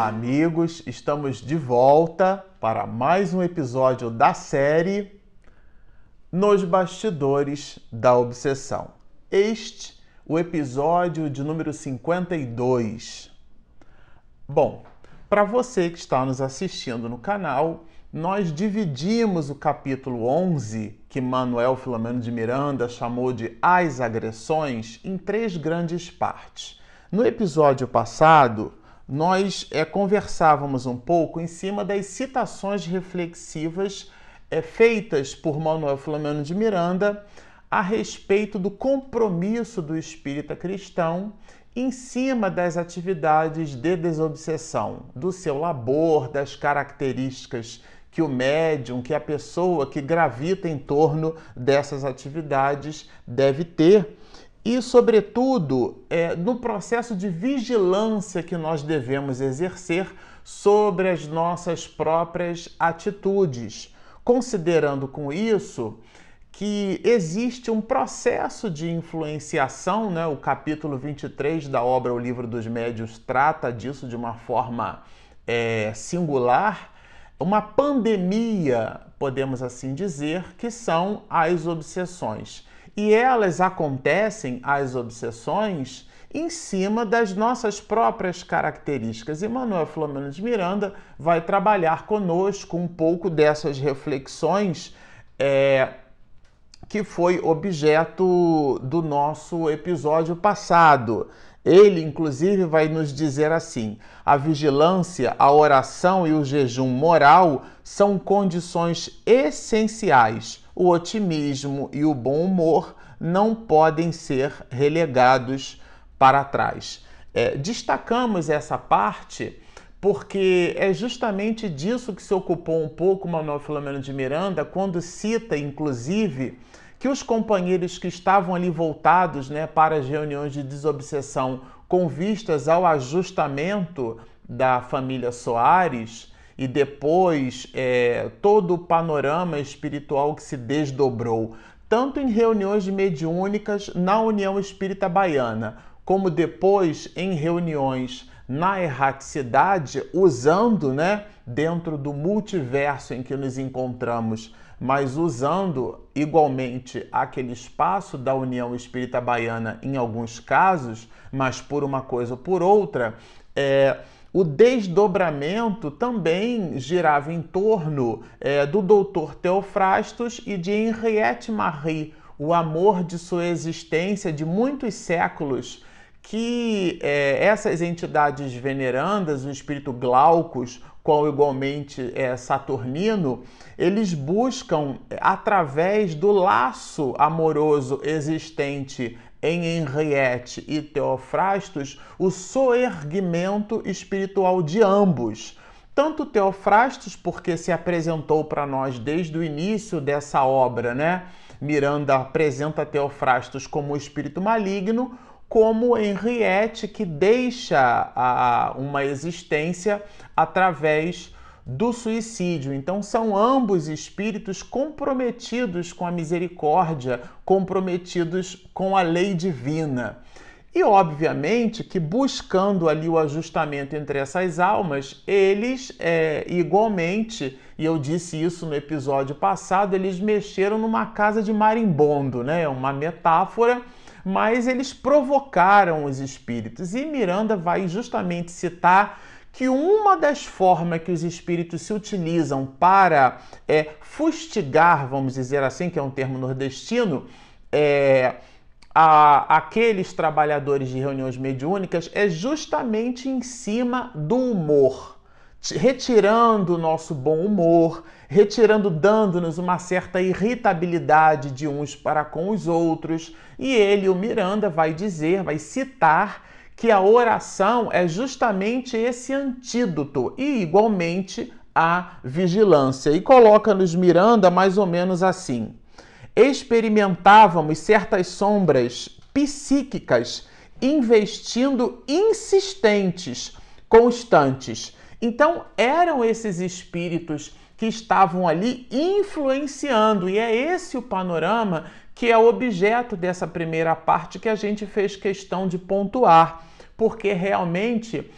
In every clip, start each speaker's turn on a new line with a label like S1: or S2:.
S1: Olá, amigos! Estamos de volta para mais um episódio da série Nos Bastidores da Obsessão. Este, o episódio de número 52. Bom, para você que está nos assistindo no canal, nós dividimos o capítulo 11, que Manuel Filomeno de Miranda chamou de As Agressões, em três grandes partes. No episódio passado, nós é, conversávamos um pouco em cima das citações reflexivas é, feitas por Manuel Filomeno de Miranda a respeito do compromisso do espírita cristão em cima das atividades de desobsessão, do seu labor, das características que o médium, que a pessoa que gravita em torno dessas atividades deve ter e, sobretudo, é, no processo de vigilância que nós devemos exercer sobre as nossas próprias atitudes, considerando com isso que existe um processo de influenciação, né? o capítulo 23 da obra O Livro dos Médios trata disso de uma forma é, singular, uma pandemia, podemos assim dizer, que são as obsessões. E elas acontecem, as obsessões, em cima das nossas próprias características. E Manuel Filomeno de Miranda vai trabalhar conosco um pouco dessas reflexões é, que foi objeto do nosso episódio passado. Ele, inclusive, vai nos dizer assim: a vigilância, a oração e o jejum moral são condições essenciais o otimismo e o bom humor não podem ser relegados para trás. É, destacamos essa parte porque é justamente disso que se ocupou um pouco Manuel Filomeno de Miranda quando cita, inclusive, que os companheiros que estavam ali voltados né, para as reuniões de desobsessão com vistas ao ajustamento da família Soares, e depois é, todo o panorama espiritual que se desdobrou, tanto em reuniões mediúnicas na União Espírita Baiana, como depois em reuniões na erraticidade, usando, né, dentro do multiverso em que nos encontramos, mas usando igualmente aquele espaço da União Espírita Baiana em alguns casos, mas por uma coisa ou por outra, é, o desdobramento também girava em torno é, do doutor Teofrastos e de Henriette Marie, o amor de sua existência de muitos séculos, que é, essas entidades venerandas, o espírito Glaucus, qual igualmente é Saturnino, eles buscam, através do laço amoroso existente em Henriette e Teofrastos o soerguimento espiritual de ambos. Tanto Teofrastos, porque se apresentou para nós desde o início dessa obra, né? Miranda apresenta Teofrastos como espírito maligno, como Henriette, que deixa a, uma existência através do suicídio. Então, são ambos espíritos comprometidos com a misericórdia, comprometidos com a lei divina. E, obviamente, que buscando ali o ajustamento entre essas almas, eles é, igualmente, e eu disse isso no episódio passado, eles mexeram numa casa de marimbondo, né? Uma metáfora, mas eles provocaram os espíritos. E Miranda vai justamente citar que uma das formas que os espíritos se utilizam para é, fustigar, vamos dizer assim, que é um termo nordestino, é, a, aqueles trabalhadores de reuniões mediúnicas é justamente em cima do humor, retirando o nosso bom humor, retirando, dando-nos uma certa irritabilidade de uns para com os outros. E ele, o Miranda, vai dizer, vai citar que a oração é justamente esse antídoto e, igualmente, a vigilância. E coloca-nos Miranda mais ou menos assim: experimentávamos certas sombras psíquicas investindo insistentes, constantes. Então, eram esses espíritos que estavam ali influenciando, e é esse o panorama que é objeto dessa primeira parte que a gente fez questão de pontuar porque realmente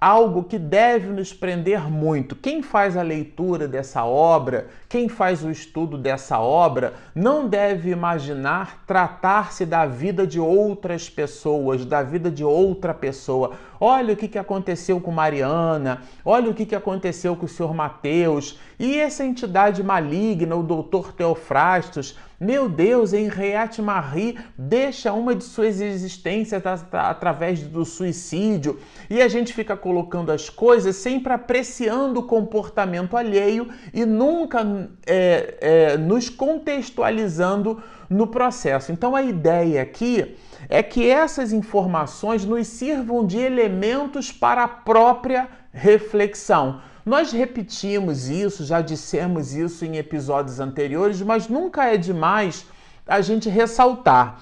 S1: algo que deve nos prender muito. Quem faz a leitura dessa obra, quem faz o estudo dessa obra, não deve imaginar tratar-se da vida de outras pessoas, da vida de outra pessoa. Olha o que, que aconteceu com Mariana, olha o que, que aconteceu com o senhor Mateus, e essa entidade maligna, o doutor Teofrastos, meu Deus, Henriette Marie deixa uma de suas existências através do suicídio e a gente fica colocando as coisas sempre apreciando o comportamento alheio e nunca é, é, nos contextualizando no processo. Então a ideia aqui é que essas informações nos sirvam de elementos para a própria reflexão. Nós repetimos isso, já dissemos isso em episódios anteriores, mas nunca é demais a gente ressaltar.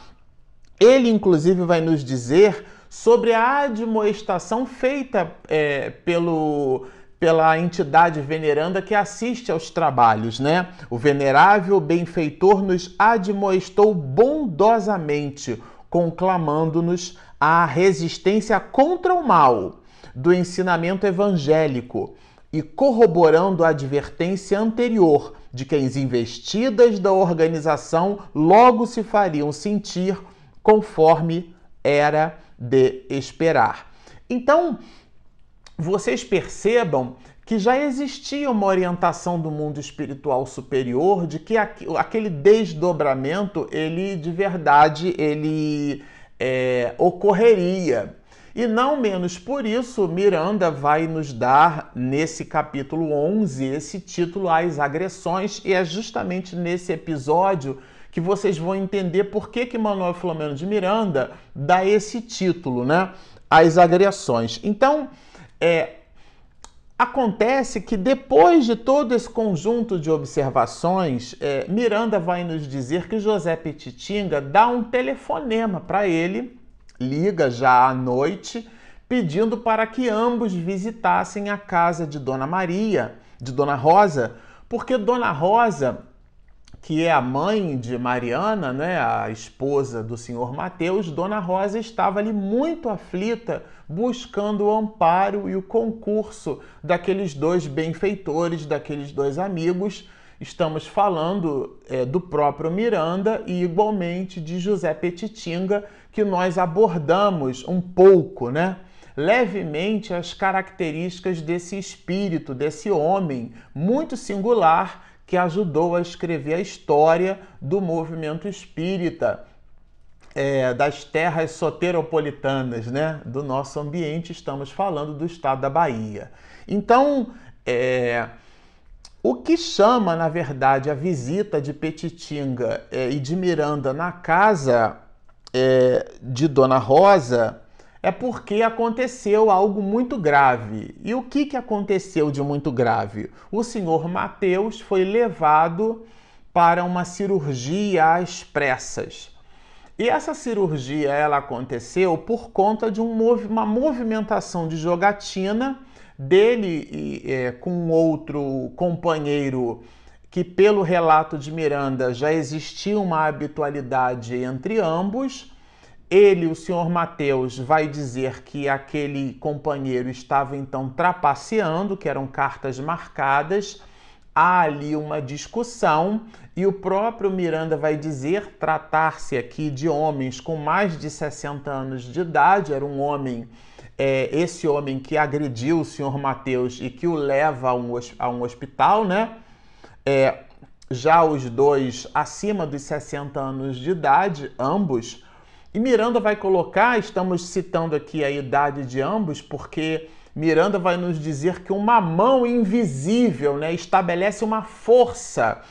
S1: Ele, inclusive, vai nos dizer sobre a admoestação feita é, pelo, pela entidade veneranda que assiste aos trabalhos, né? O venerável benfeitor nos admoestou bondosamente, conclamando-nos a resistência contra o mal do ensinamento evangélico e corroborando a advertência anterior de que as investidas da organização logo se fariam sentir conforme era de esperar. Então, vocês percebam que já existia uma orientação do mundo espiritual superior de que aquele desdobramento ele de verdade ele é, ocorreria e não menos por isso, Miranda vai nos dar nesse capítulo 11 esse título As Agressões, e é justamente nesse episódio que vocês vão entender por que, que Manuel Filomeno de Miranda dá esse título, né? As Agressões. Então, é, Acontece que depois de todo esse conjunto de observações, é, Miranda vai nos dizer que José Petitinga dá um telefonema para ele liga já à noite, pedindo para que ambos visitassem a casa de Dona Maria, de Dona Rosa, porque Dona Rosa, que é a mãe de Mariana, né, a esposa do senhor Mateus, Dona Rosa estava ali muito aflita, buscando o amparo e o concurso daqueles dois benfeitores, daqueles dois amigos. Estamos falando é, do próprio Miranda e igualmente de José Petitinga, que nós abordamos um pouco, né? Levemente as características desse espírito, desse homem muito singular que ajudou a escrever a história do movimento espírita, é, das terras soteropolitanas, né? Do nosso ambiente, estamos falando do estado da Bahia. Então, é, o que chama, na verdade, a visita de Petitinga é, e de Miranda na casa é, de Dona Rosa é porque aconteceu algo muito grave. E o que, que aconteceu de muito grave? O senhor Mateus foi levado para uma cirurgia às pressas. E essa cirurgia ela aconteceu por conta de um, uma movimentação de jogatina dele e, é, com outro companheiro que, pelo relato de Miranda, já existia uma habitualidade entre ambos. Ele, o senhor Mateus, vai dizer que aquele companheiro estava então trapaceando, que eram cartas marcadas. Há ali uma discussão e o próprio Miranda vai dizer tratar-se aqui de homens com mais de 60 anos de idade. Era um homem, é, esse homem que agrediu o senhor Mateus e que o leva a um, a um hospital, né? É, já os dois acima dos 60 anos de idade, ambos. E Miranda vai colocar, estamos citando aqui a idade de ambos, porque Miranda vai nos dizer que uma mão invisível né, estabelece uma força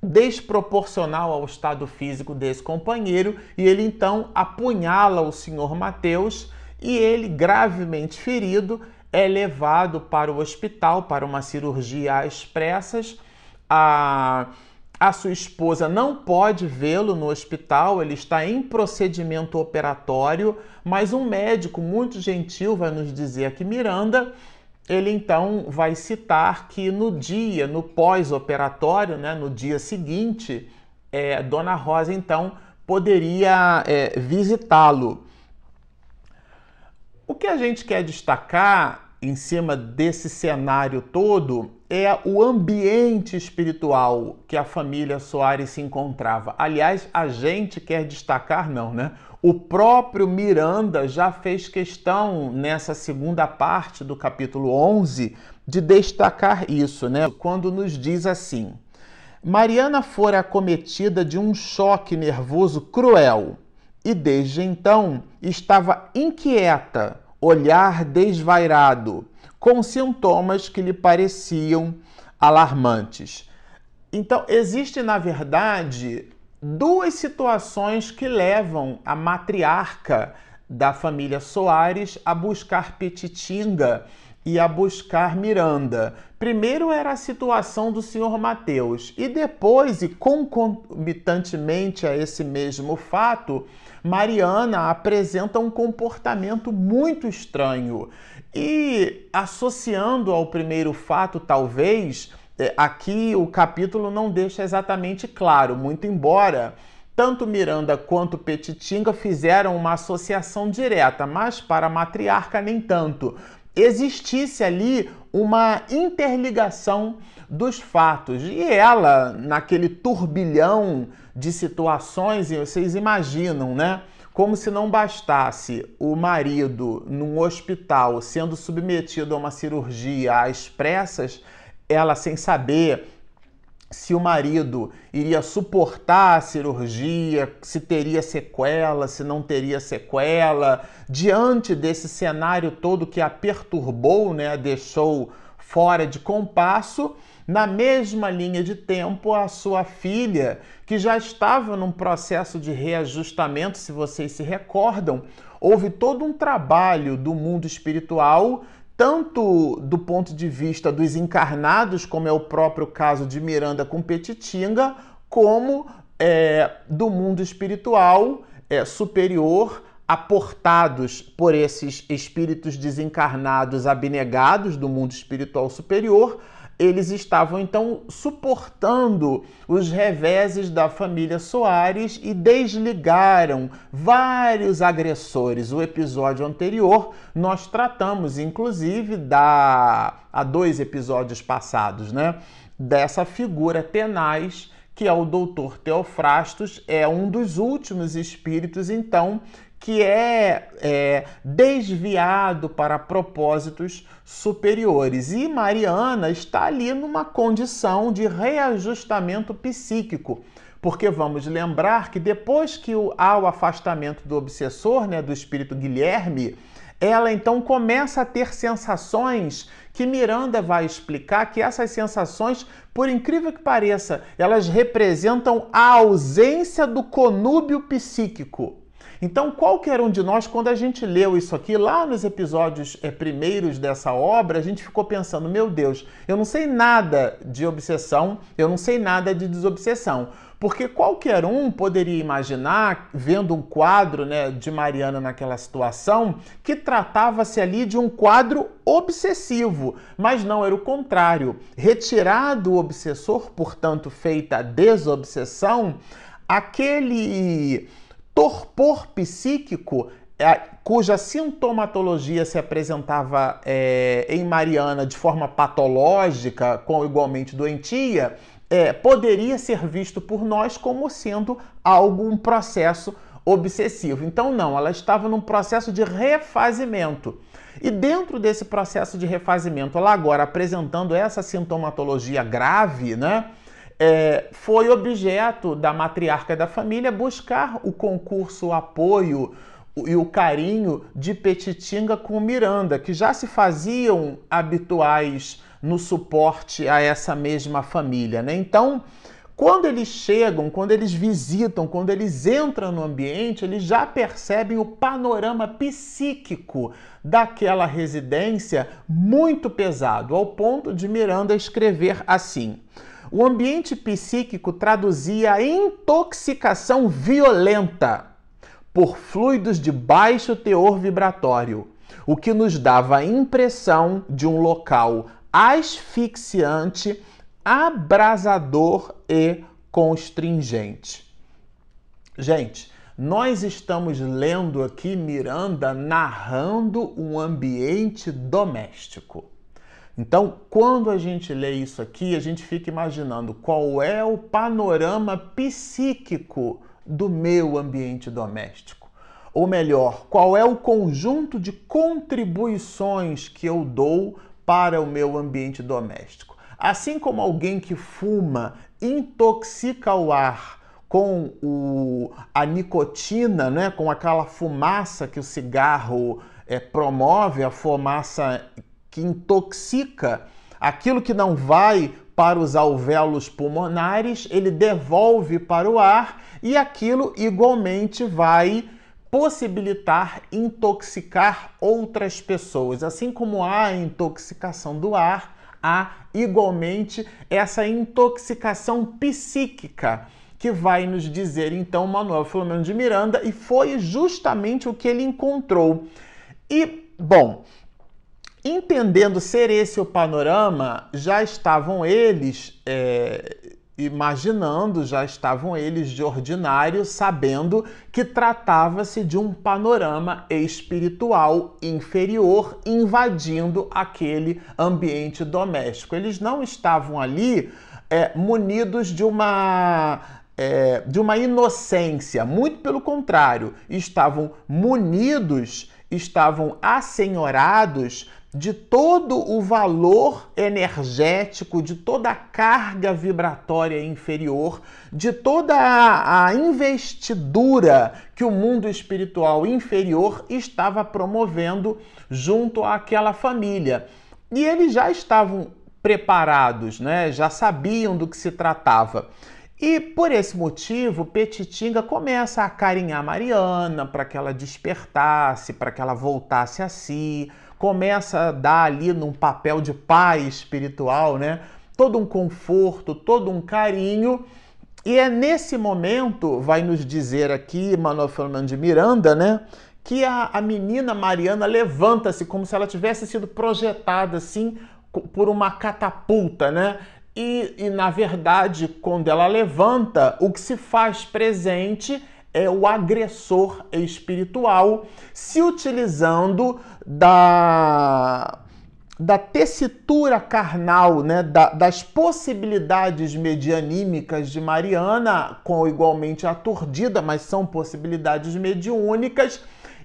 S1: desproporcional ao estado físico desse companheiro e ele então apunhala o senhor Mateus e ele, gravemente ferido, é levado para o hospital para uma cirurgia às pressas a, a sua esposa não pode vê-lo no hospital, ele está em procedimento operatório, mas um médico muito gentil vai nos dizer que Miranda, ele então vai citar que no dia, no pós-operatório, né, no dia seguinte, é, Dona Rosa então poderia é, visitá-lo. O que a gente quer destacar em cima desse cenário todo é o ambiente espiritual que a família Soares se encontrava. Aliás, a gente quer destacar, não, né? O próprio Miranda já fez questão nessa segunda parte do capítulo 11 de destacar isso, né? Quando nos diz assim: Mariana fora acometida de um choque nervoso cruel e desde então estava inquieta, olhar desvairado com sintomas que lhe pareciam alarmantes. Então, existe, na verdade, duas situações que levam a matriarca da família Soares a buscar Petitinga e a buscar Miranda. Primeiro era a situação do senhor Mateus, e depois, e concomitantemente a esse mesmo fato, Mariana apresenta um comportamento muito estranho. E associando ao primeiro fato, talvez, é, aqui o capítulo não deixa exatamente claro, muito embora tanto Miranda quanto Petitinga fizeram uma associação direta, mas para a matriarca nem tanto. Existisse ali uma interligação dos fatos. E ela, naquele turbilhão de situações, vocês imaginam, né? Como se não bastasse o marido num hospital sendo submetido a uma cirurgia às pressas, ela sem saber se o marido iria suportar a cirurgia, se teria sequela, se não teria sequela, diante desse cenário todo que a perturbou, né, a deixou fora de compasso, na mesma linha de tempo, a sua filha, que já estava num processo de reajustamento, se vocês se recordam, houve todo um trabalho do mundo espiritual tanto do ponto de vista dos encarnados, como é o próprio caso de Miranda com Petitinga, como é, do mundo espiritual é, superior, aportados por esses espíritos desencarnados abnegados do mundo espiritual superior, eles estavam então suportando os reveses da família Soares e desligaram vários agressores. O episódio anterior nós tratamos, inclusive, da há dois episódios passados, né? Dessa figura tenaz que é o doutor Teofrastos, é um dos últimos espíritos, então, que é, é, desviado para propósitos superiores. E Mariana está ali numa condição de reajustamento psíquico. Porque vamos lembrar que depois que há o afastamento do obsessor, né, do espírito Guilherme, ela então começa a ter sensações que Miranda vai explicar que essas sensações, por incrível que pareça, elas representam a ausência do conúbio psíquico. Então, qualquer um de nós, quando a gente leu isso aqui, lá nos episódios é, primeiros dessa obra, a gente ficou pensando: meu Deus, eu não sei nada de obsessão, eu não sei nada de desobsessão. Porque qualquer um poderia imaginar, vendo um quadro né, de Mariana naquela situação, que tratava-se ali de um quadro obsessivo. Mas não, era o contrário. Retirado o obsessor, portanto, feita a desobsessão, aquele torpor psíquico é, cuja sintomatologia se apresentava é, em Mariana de forma patológica, com igualmente doentia, é, poderia ser visto por nós como sendo algum processo obsessivo. Então, não, ela estava num processo de refazimento. E dentro desse processo de refazimento, ela agora apresentando essa sintomatologia grave, né? É, foi objeto da matriarca da família buscar o concurso, o apoio e o carinho de Petitinga com Miranda, que já se faziam habituais no suporte a essa mesma família. Né? Então, quando eles chegam, quando eles visitam, quando eles entram no ambiente, eles já percebem o panorama psíquico daquela residência muito pesado, ao ponto de Miranda escrever assim. O ambiente psíquico traduzia a intoxicação violenta por fluidos de baixo teor vibratório, o que nos dava a impressão de um local asfixiante, abrasador e constringente. Gente, nós estamos lendo aqui Miranda narrando um ambiente doméstico. Então, quando a gente lê isso aqui, a gente fica imaginando qual é o panorama psíquico do meu ambiente doméstico. Ou melhor, qual é o conjunto de contribuições que eu dou para o meu ambiente doméstico. Assim como alguém que fuma intoxica o ar com o, a nicotina, né, com aquela fumaça que o cigarro é, promove, a fumaça que intoxica, aquilo que não vai para os alvéolos pulmonares, ele devolve para o ar e aquilo igualmente vai possibilitar intoxicar outras pessoas. Assim como há a intoxicação do ar, há igualmente essa intoxicação psíquica que vai nos dizer então Manuel Filomeno de Miranda e foi justamente o que ele encontrou. E, bom, entendendo ser esse o panorama, já estavam eles é, imaginando, já estavam eles de ordinário sabendo que tratava-se de um panorama espiritual inferior invadindo aquele ambiente doméstico. Eles não estavam ali é, munidos de uma é, de uma inocência, muito pelo contrário, estavam munidos, estavam assenhorados de todo o valor energético, de toda a carga vibratória inferior, de toda a, a, investidura que o mundo espiritual inferior estava promovendo junto àquela família. E eles já estavam preparados, né? já sabiam do que se tratava. E por esse motivo, Petitinga começa a carinhar Mariana para que ela despertasse, para que ela voltasse a si, começa a dar ali num papel de pai espiritual, né? Todo um conforto, todo um carinho. E é nesse momento, vai nos dizer aqui Manuel Fernando de Miranda, né? Que a, a menina Mariana levanta-se como se ela tivesse sido projetada assim por uma catapulta, né? E, e, na verdade, quando ela levanta, o que se faz presente é o agressor espiritual, se utilizando da, da tessitura carnal, né, da, das possibilidades medianímicas de Mariana, com igualmente aturdida, mas são possibilidades mediúnicas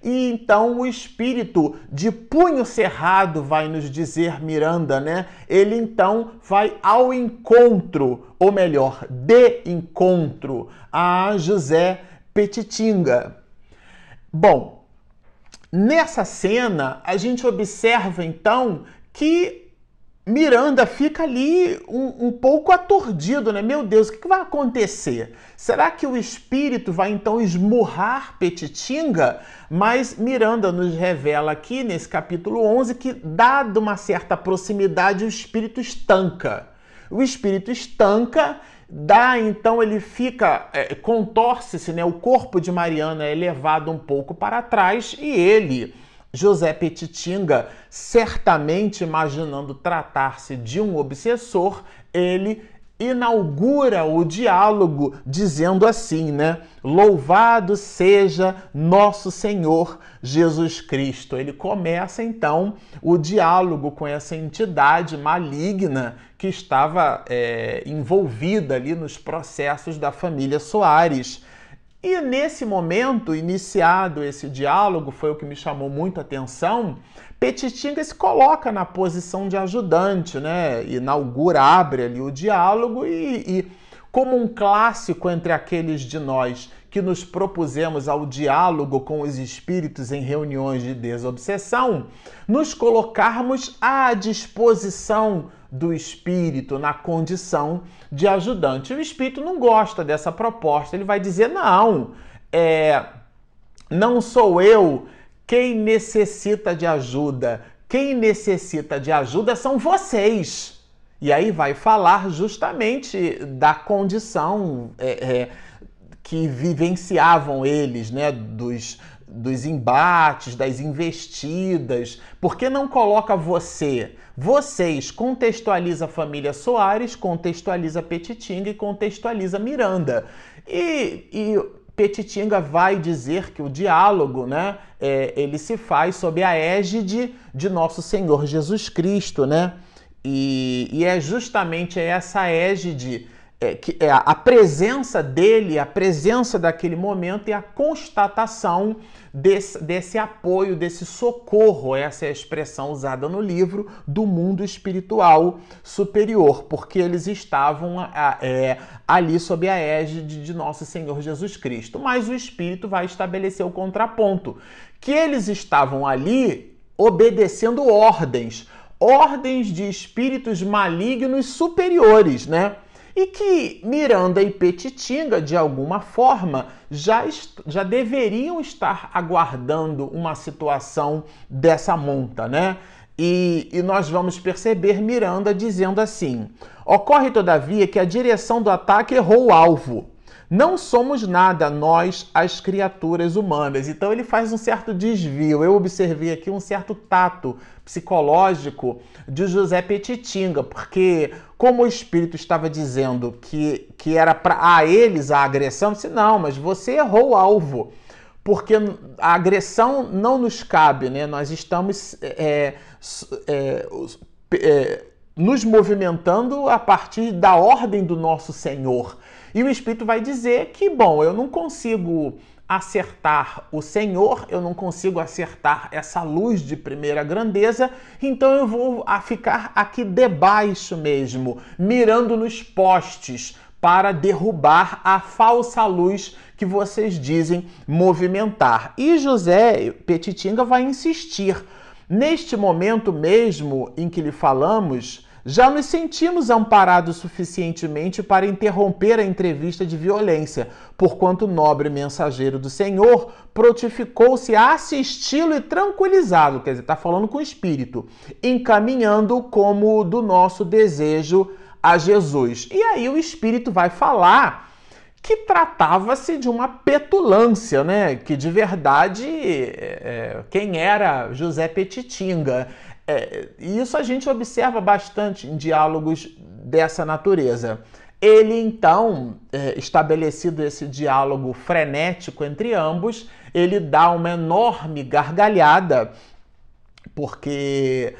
S1: e então o espírito de punho cerrado vai nos dizer Miranda, né? Ele então vai ao encontro, ou melhor, de encontro a José Petitinga. Bom, nessa cena a gente observa então que Miranda fica ali um, um, pouco aturdido, né? Meu Deus, o que, vai acontecer? Será que o espírito vai então esmurrar Petitinga? Mas Miranda nos revela aqui nesse capítulo 11 que, dada uma certa proximidade, o espírito estanca. O espírito estanca, dá então ele fica, é, contorce-se, né? O corpo de Mariana é levado um pouco para trás e ele José Petitinga, certamente imaginando tratar-se de um obsessor, ele inaugura o diálogo dizendo assim, né? Louvado seja nosso Senhor Jesus Cristo. Ele começa então o diálogo com essa entidade maligna que estava é, envolvida ali nos processos da família Soares. E nesse momento, iniciado esse diálogo, foi o que me chamou muito atenção. Petitinga se coloca na posição de ajudante, né? Inaugura, abre ali o diálogo e, e como um clássico entre aqueles de nós que nos propusemos ao diálogo com os espíritos em reuniões de desobsessão, nos colocarmos à disposição do espírito na condição de ajudante. O espírito não gosta dessa proposta, ele vai dizer: não, é, não sou eu quem necessita de ajuda, quem necessita de ajuda são vocês. E aí vai falar justamente da condição é, é, que vivenciavam eles, né, dos, dos embates, das investidas. Por que não coloca você? Vocês contextualiza a família Soares, contextualiza Petitinga e contextualiza Miranda. E, e Petitinga vai dizer que o diálogo, né, é, ele se faz sob a égide de nosso Senhor Jesus Cristo, né? E, e é justamente essa égide é, que é a presença dele, a presença daquele momento e a constatação desse, desse apoio, desse socorro, essa é a expressão usada no livro, do mundo espiritual superior, porque eles estavam é, ali sob a égide de nosso Senhor Jesus Cristo. Mas o Espírito vai estabelecer o contraponto, que eles estavam ali obedecendo ordens, ordens de espíritos malignos superiores, né? E que Miranda e Petitinga, de alguma forma, já, já deveriam estar aguardando uma situação dessa monta, né? E, e, nós vamos perceber Miranda dizendo assim: ocorre todavia que a direção do ataque errou o alvo. Não somos nada, nós, as criaturas humanas. Então ele faz um certo desvio. Eu observei aqui um certo tato psicológico de José Petitinga, porque como o espírito estava dizendo que, que era para a eles a agressão, disse, não, mas você errou o alvo. Porque a agressão não nos cabe, né? Nós estamos é, é, é, nos movimentando a partir da ordem do nosso Senhor. E o Espírito vai dizer que, bom, eu não consigo acertar o Senhor, eu não consigo acertar essa luz de primeira grandeza, então eu vou ficar aqui debaixo mesmo, mirando nos postes para derrubar a falsa luz que vocês dizem movimentar. E José Petitinga vai insistir. Neste momento mesmo em que lhe falamos, já nos sentimos amparados suficientemente para interromper a entrevista de violência, porquanto o nobre mensageiro do Senhor protificou-se a assisti-lo e tranquilizá-lo, quer dizer, está falando com o Espírito, encaminhando como do nosso desejo a Jesus. E aí o Espírito vai falar que tratava-se de uma petulância, né? Que de verdade, é, quem era José Petitinga? É, e isso a gente observa bastante em diálogos dessa natureza. Ele então, é, estabelecido esse diálogo frenético entre ambos, ele dá uma enorme gargalhada, porque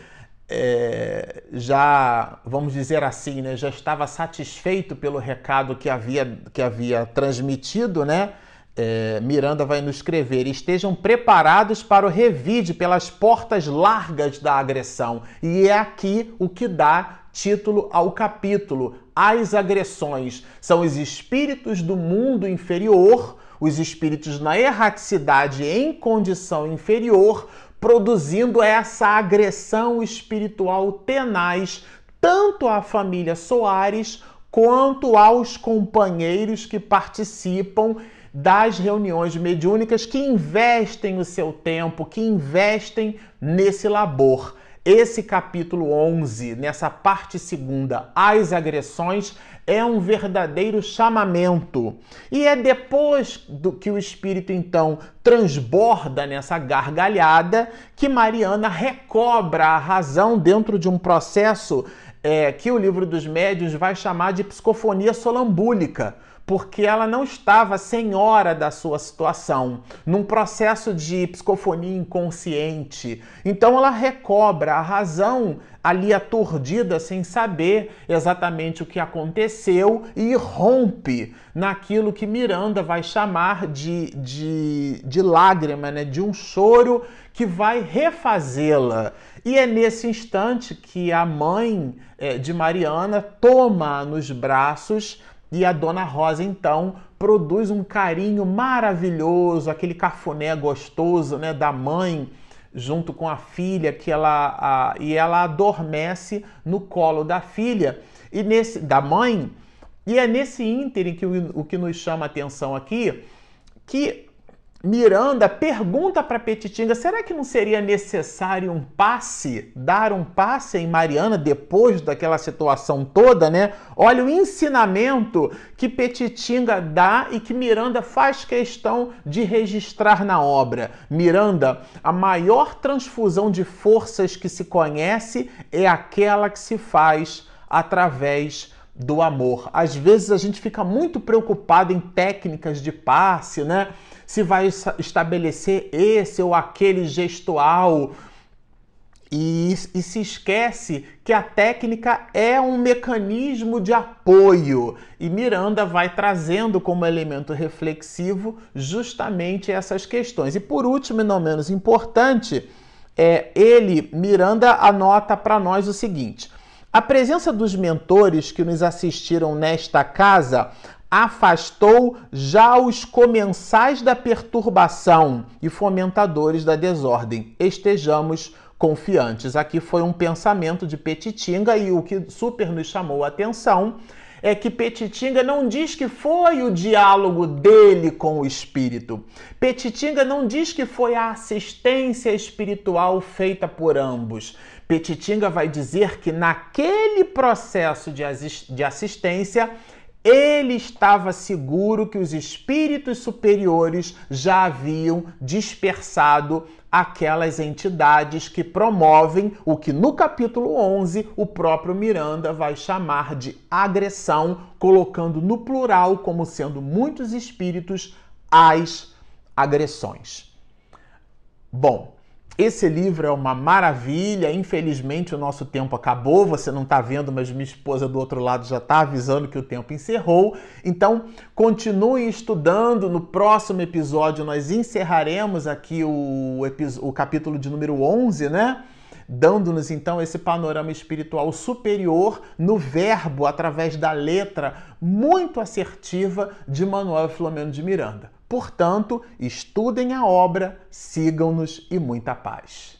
S1: é, já, vamos dizer assim, né, já estava satisfeito pelo recado que havia, que havia transmitido, né? É, Miranda vai nos escrever: estejam preparados para o revide pelas portas largas da agressão. E é aqui o que dá título ao capítulo. As agressões são os espíritos do mundo inferior, os espíritos na erraticidade em condição inferior, produzindo essa agressão espiritual tenaz tanto à família Soares quanto aos companheiros que participam das reuniões mediúnicas que investem o seu tempo, que investem nesse labor. Esse capítulo 11, nessa parte segunda, as agressões, é um verdadeiro chamamento. E é depois do que o espírito então transborda nessa gargalhada que Mariana recobra a razão dentro de um processo é, que o livro dos médios vai chamar de psicofonia solambúlica porque ela não estava senhora da sua situação, num processo de psicofonia inconsciente. Então ela recobra a razão ali aturdida, sem saber exatamente o que aconteceu, e rompe naquilo que Miranda vai chamar de, de, de lágrima, né? de um choro que vai refazê-la. E é nesse instante que a mãe é, de Mariana toma nos braços e a dona Rosa então produz um carinho maravilhoso, aquele cafuné gostoso, né, da mãe junto com a filha que ela a, e ela adormece no colo da filha e nesse da mãe. E é nesse ínterim que o, o que nos chama a atenção aqui que Miranda pergunta para Petitinga: será que não seria necessário um passe, dar um passe em Mariana depois daquela situação toda, né? Olha o ensinamento que Petitinga dá e que Miranda faz questão de registrar na obra. Miranda, a maior transfusão de forças que se conhece é aquela que se faz através do amor. Às vezes a gente fica muito preocupado em técnicas de passe, né? Se vai estabelecer esse ou aquele gestual. E, e, se esquece que a técnica é um mecanismo de apoio e Miranda vai trazendo como elemento reflexivo justamente essas questões. E por último, e não menos importante, é, ele, Miranda, anota para nós o seguinte: a presença dos mentores que nos assistiram nesta casa afastou já os comensais da perturbação e fomentadores da desordem. Estejamos confiantes. Aqui foi um pensamento de Petitinga e o que super nos chamou a atenção é que Petitinga não diz que foi o diálogo dele com o espírito. Petitinga não diz que foi a assistência espiritual feita por ambos. Petitinga vai dizer que naquele processo de assistência, ele estava seguro que os espíritos superiores já haviam dispersado aquelas entidades que promovem o que no capítulo 11 o próprio Miranda vai chamar de agressão, colocando no plural como sendo muitos espíritos as agressões. Bom, esse livro é uma maravilha. Infelizmente, o nosso tempo acabou. Você não está vendo, mas minha esposa do outro lado já está avisando que o tempo encerrou. Então, continuem estudando. No próximo episódio, nós encerraremos aqui o, o capítulo de número 11, né? Dando-nos então esse panorama espiritual superior no verbo, através da letra muito assertiva de Manuel Filomeno de Miranda. Portanto, estudem a obra, sigam-nos e muita paz.